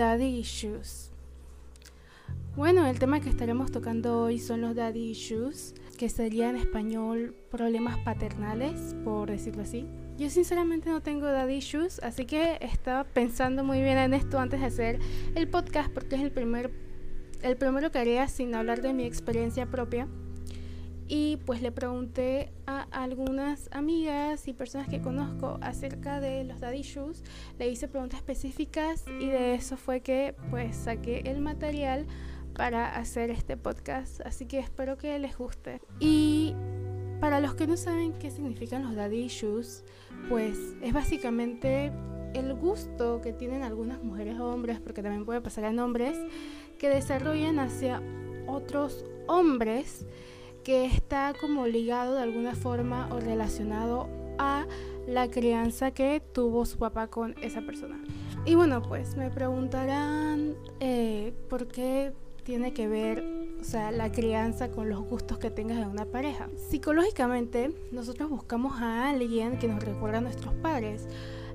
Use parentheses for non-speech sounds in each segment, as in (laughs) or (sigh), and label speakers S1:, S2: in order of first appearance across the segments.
S1: Daddy Issues. Bueno, el tema que estaremos tocando hoy son los Daddy Issues, que sería en español problemas paternales, por decirlo así. Yo sinceramente no tengo Daddy Issues, así que estaba pensando muy bien en esto antes de hacer el podcast porque es el primer el primero que haría sin hablar de mi experiencia propia y pues le pregunté a algunas amigas y personas que conozco acerca de los daddy issues, le hice preguntas específicas y de eso fue que pues saqué el material para hacer este podcast, así que espero que les guste. Y para los que no saben qué significan los daddy issues, pues es básicamente el gusto que tienen algunas mujeres o hombres, porque también puede pasar en hombres, que desarrollan hacia otros hombres que está como ligado de alguna forma o relacionado a la crianza que tuvo su papá con esa persona. Y bueno, pues me preguntarán eh, por qué tiene que ver, o sea, la crianza con los gustos que tengas de una pareja. Psicológicamente, nosotros buscamos a alguien que nos recuerda a nuestros padres.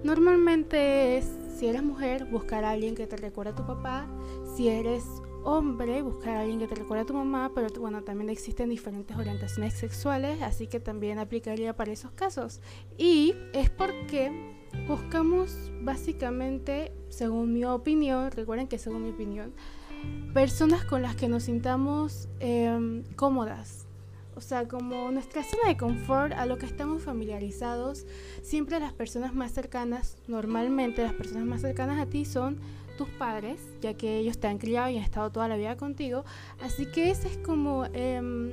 S1: Normalmente es, si eres mujer, buscar a alguien que te recuerda a tu papá. Si eres hombre, buscar a alguien que te recuerde a tu mamá, pero bueno, también existen diferentes orientaciones sexuales, así que también aplicaría para esos casos. Y es porque buscamos básicamente, según mi opinión, recuerden que según mi opinión, personas con las que nos sintamos em, cómodas. O sea, como nuestra zona de confort, a lo que estamos familiarizados, siempre las personas más cercanas, normalmente las personas más cercanas a ti son tus padres, ya que ellos te han criado y han estado toda la vida contigo. Así que ese es como em,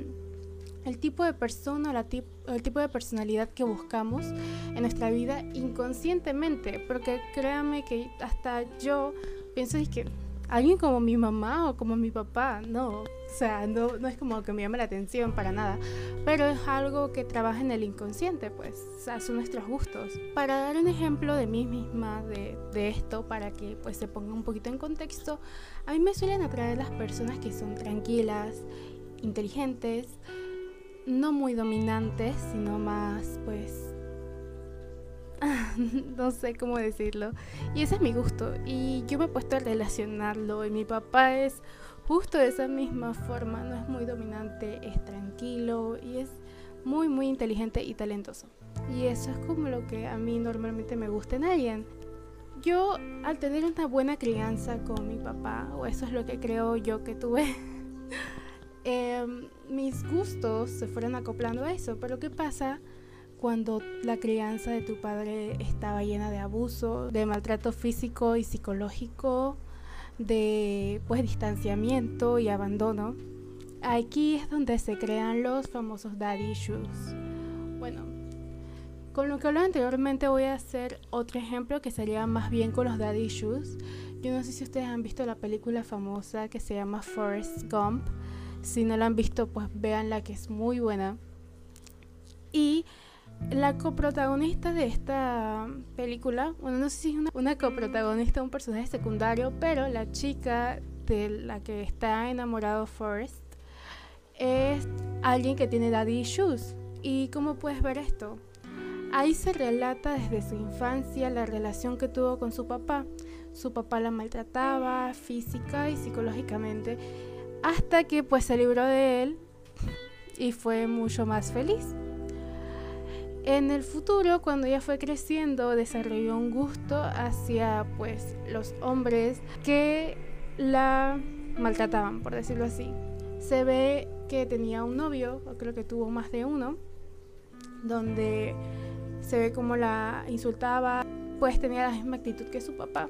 S1: el tipo de persona, la el tipo de personalidad que buscamos en nuestra vida inconscientemente. Porque créame que hasta yo pienso que alguien como mi mamá o como mi papá, no, o sea, no, no es como que me llame la atención para nada, pero es algo que trabaja en el inconsciente, pues, o sea, son nuestros gustos. Para dar un ejemplo de mí misma, de, de esto, para que pues se ponga un poquito en contexto, a mí me suelen atraer las personas que son tranquilas, inteligentes, no muy dominantes, sino más, pues, (laughs) no sé cómo decirlo. Y ese es mi gusto. Y yo me he puesto a relacionarlo. Y mi papá es justo de esa misma forma. No es muy dominante, es tranquilo y es muy, muy inteligente y talentoso. Y eso es como lo que a mí normalmente me gusta en alguien. Yo, al tener una buena crianza con mi papá, o eso es lo que creo yo que tuve, (laughs) em, mis gustos se fueron acoplando a eso. Pero ¿qué pasa? Cuando la crianza de tu padre estaba llena de abuso, de maltrato físico y psicológico, de pues distanciamiento y abandono. Aquí es donde se crean los famosos daddy issues. Bueno, con lo que hablé anteriormente voy a hacer otro ejemplo que sería más bien con los daddy issues. Yo no sé si ustedes han visto la película famosa que se llama Forrest Gump. Si no la han visto, pues véanla que es muy buena. Y la coprotagonista de esta película, bueno, no sé si es una, coprotagonista o un personaje secundario, pero la chica de la que está enamorado Forrest es alguien que tiene daddy issues. ¿Y cómo puedes ver esto? Ahí se relata desde su infancia la relación que tuvo con su papá. Su papá la maltrataba física y psicológicamente hasta que pues se libró de él y fue mucho más feliz. En el futuro, cuando ella fue creciendo, desarrolló un gusto hacia pues los hombres que la maltrataban, por decirlo así. Se ve que tenía un novio, o creo que tuvo más de uno, donde se ve como la insultaba, pues tenía la misma actitud que su papá.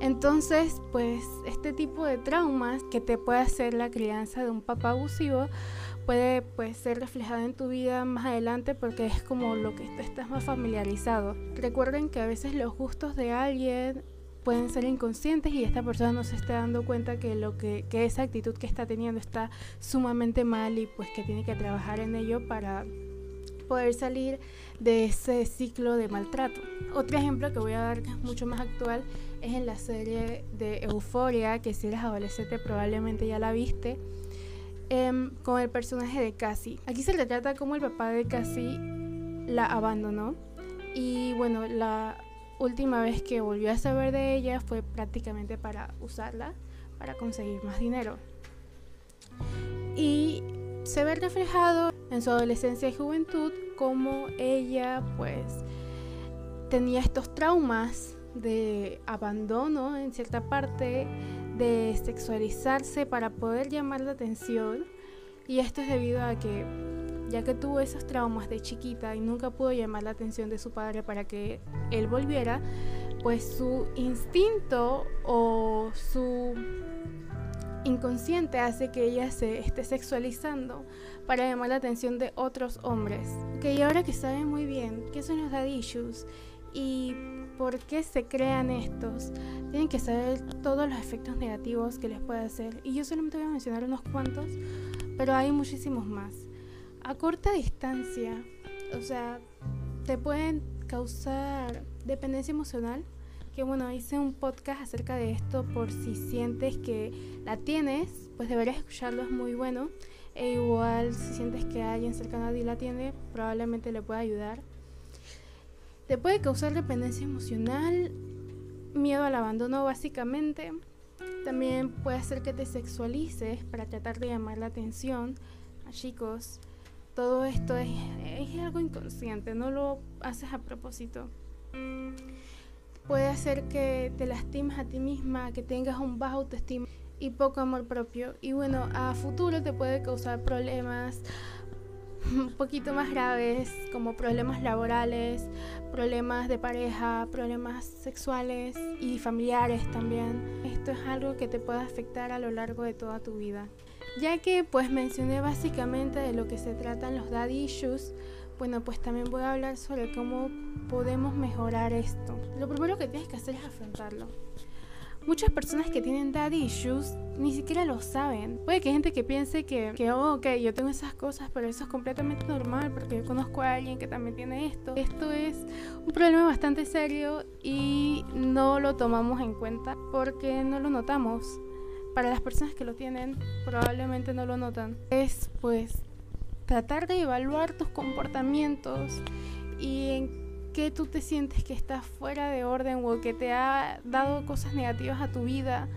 S1: Entonces, pues este tipo de traumas que te puede hacer la crianza de un papá abusivo, puede pues, ser reflejada en tu vida más adelante porque es como lo que estás más familiarizado. Recuerden que a veces los gustos de alguien pueden ser inconscientes y esta persona no se está dando cuenta que lo que, que esa actitud que está teniendo está sumamente mal y pues que tiene que trabajar en ello para poder salir de ese ciclo de maltrato. Otro ejemplo que voy a dar que es mucho más actual es en la serie de Euforia, que si eres adolescente probablemente ya la viste Em, con el personaje de Cassie. Aquí se retrata como el papá de Cassie la abandonó y bueno, la última vez que volvió a saber de ella fue prácticamente para usarla para conseguir más dinero. Y se ve reflejado en su adolescencia y juventud como ella pues tenía estos traumas de abandono en cierta parte, de sexualizarse para poder llamar la atención. Y esto es debido a que, ya que tuvo esos traumas de chiquita y nunca pudo llamar la atención de su padre para que él volviera, pues su instinto o su inconsciente hace que ella se esté sexualizando para llamar la atención de otros hombres. Y ahora que saben muy bien qué son los issues y por qué se crean estos, tienen que saber todos los efectos negativos que les puede hacer. Y yo solamente voy a mencionar unos cuantos, pero hay muchísimos más. A corta distancia, o sea, te pueden causar dependencia emocional que bueno, hice un podcast acerca de esto por si sientes que la tienes, pues deberías escucharlo, es muy bueno. E igual si sientes que alguien cercano a ti la tiene, probablemente le pueda ayudar. Te puede causar dependencia emocional, miedo al abandono básicamente. También puede hacer que te sexualices para tratar de llamar la atención a chicos. Todo esto es, es algo inconsciente, no lo haces a propósito puede hacer que te lastimes a ti misma, que tengas un bajo autoestima y poco amor propio. Y bueno, a futuro te puede causar problemas un poquito más graves, como problemas laborales, problemas de pareja, problemas sexuales y familiares también. Esto es algo que te puede afectar a lo largo de toda tu vida. Ya que pues mencioné básicamente de lo que se tratan los daddy issues, bueno, pues también voy a hablar sobre cómo podemos mejorar esto. Lo primero que tienes que hacer es afrontarlo. Muchas personas que tienen daddy issues ni siquiera lo saben. Puede que hay gente que piense que, que oh, ok, yo tengo esas cosas, pero eso es completamente normal porque yo conozco a alguien que también tiene esto. Esto es un problema bastante serio y no lo tomamos en cuenta porque no lo notamos. Para las personas que lo tienen, probablemente no lo notan. Es pues tratar de evaluar tus comportamientos y en qué tú te sientes que estás fuera de orden o que te ha dado cosas negativas a tu vida,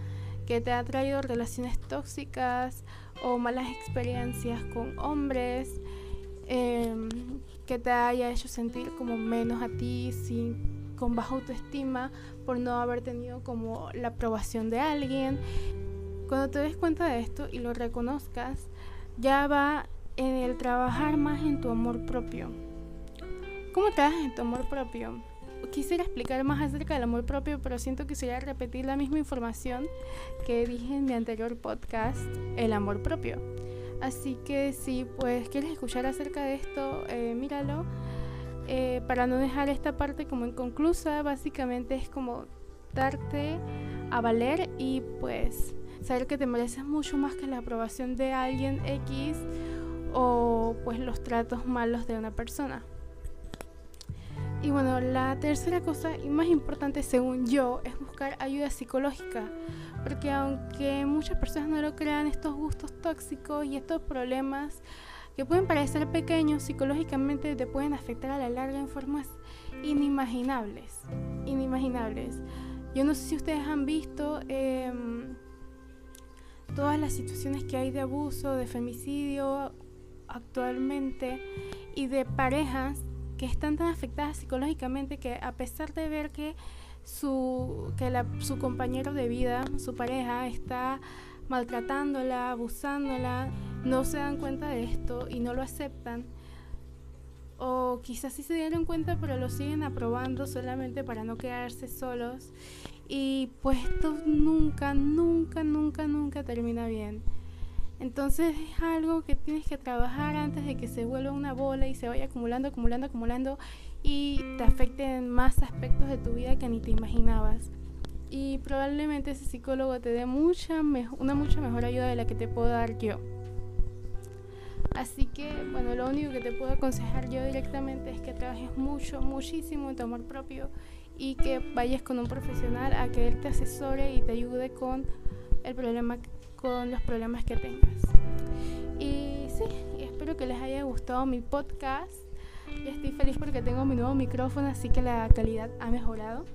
S1: que te ha traído relaciones tóxicas o malas experiencias con hombres, em, que te haya hecho sentir como menos a ti, sin, con baja autoestima por no haber tenido como la aprobación de alguien. Cuando te des cuenta de esto y lo reconozcas, ya va en el trabajar más en tu amor propio. ¿Cómo trabajas en tu amor propio? Quisiera explicar más acerca del amor propio, pero siento que sería repetir la misma información que dije en mi anterior podcast, el amor propio. Así que si pues quieres escuchar acerca de esto, eh, míralo. Eh, para no dejar esta parte como inconclusa, básicamente es como darte a valer y pues saber que te mereces mucho más que la aprobación de alguien X o pues los tratos malos de una persona. Y bueno, la tercera cosa y más importante según yo es buscar ayuda psicológica, porque aunque muchas personas no lo crean, estos gustos tóxicos y estos problemas que pueden parecer pequeños psicológicamente te pueden afectar a la larga en formas inimaginables, inimaginables. Yo no sé si ustedes han visto em, todas las situaciones que hay de abuso, de femicidio actualmente y de parejas que están tan afectadas psicológicamente que a pesar de ver que su, que su compañero de vida, su pareja, está maltratándola, abusándola, no se dan cuenta de esto y no lo aceptan. O quizás sí se dieron cuenta pero lo siguen aprobando solamente para no quedarse solos. Y pues esto nunca, nunca, nunca, nunca termina bien. Entonces es algo que tienes que trabajar antes de que se vuelva una bola y se vaya acumulando, acumulando, acumulando y te afecte en más aspectos de tu vida que ni te imaginabas. Y probablemente ese psicólogo te dé mucha una mucha mejor ayuda de la que te puedo dar yo. Así que, bueno, lo único que te puedo aconsejar yo directamente es que trabajes mucho, muchísimo en tu amor propio y que vayas con un profesional a que él te asesore y te ayude con el problema con los problemas que tengas. Y sí, espero que les haya gustado mi podcast. Estoy feliz porque tengo mi nuevo micrófono, así que la calidad ha mejorado.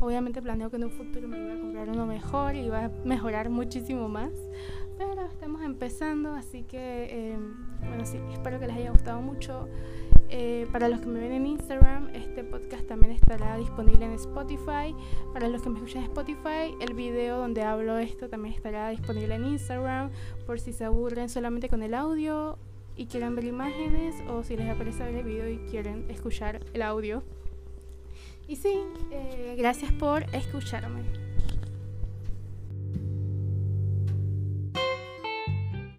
S1: Obviamente planeo que en un futuro me voy a comprar uno mejor y va a mejorar muchísimo más. Pero estamos empezando, así que em, bueno, sí, espero que les haya gustado mucho. Eh, para los que me ven en Instagram, este podcast también estará disponible en Spotify. Para los que me escuchan en Spotify, el video donde hablo esto también estará disponible en Instagram. Por si se aburren solamente con el audio y quieren ver imágenes, o si les aparece ver el video y quieren escuchar el audio. Y sí, eh, gracias por escucharme.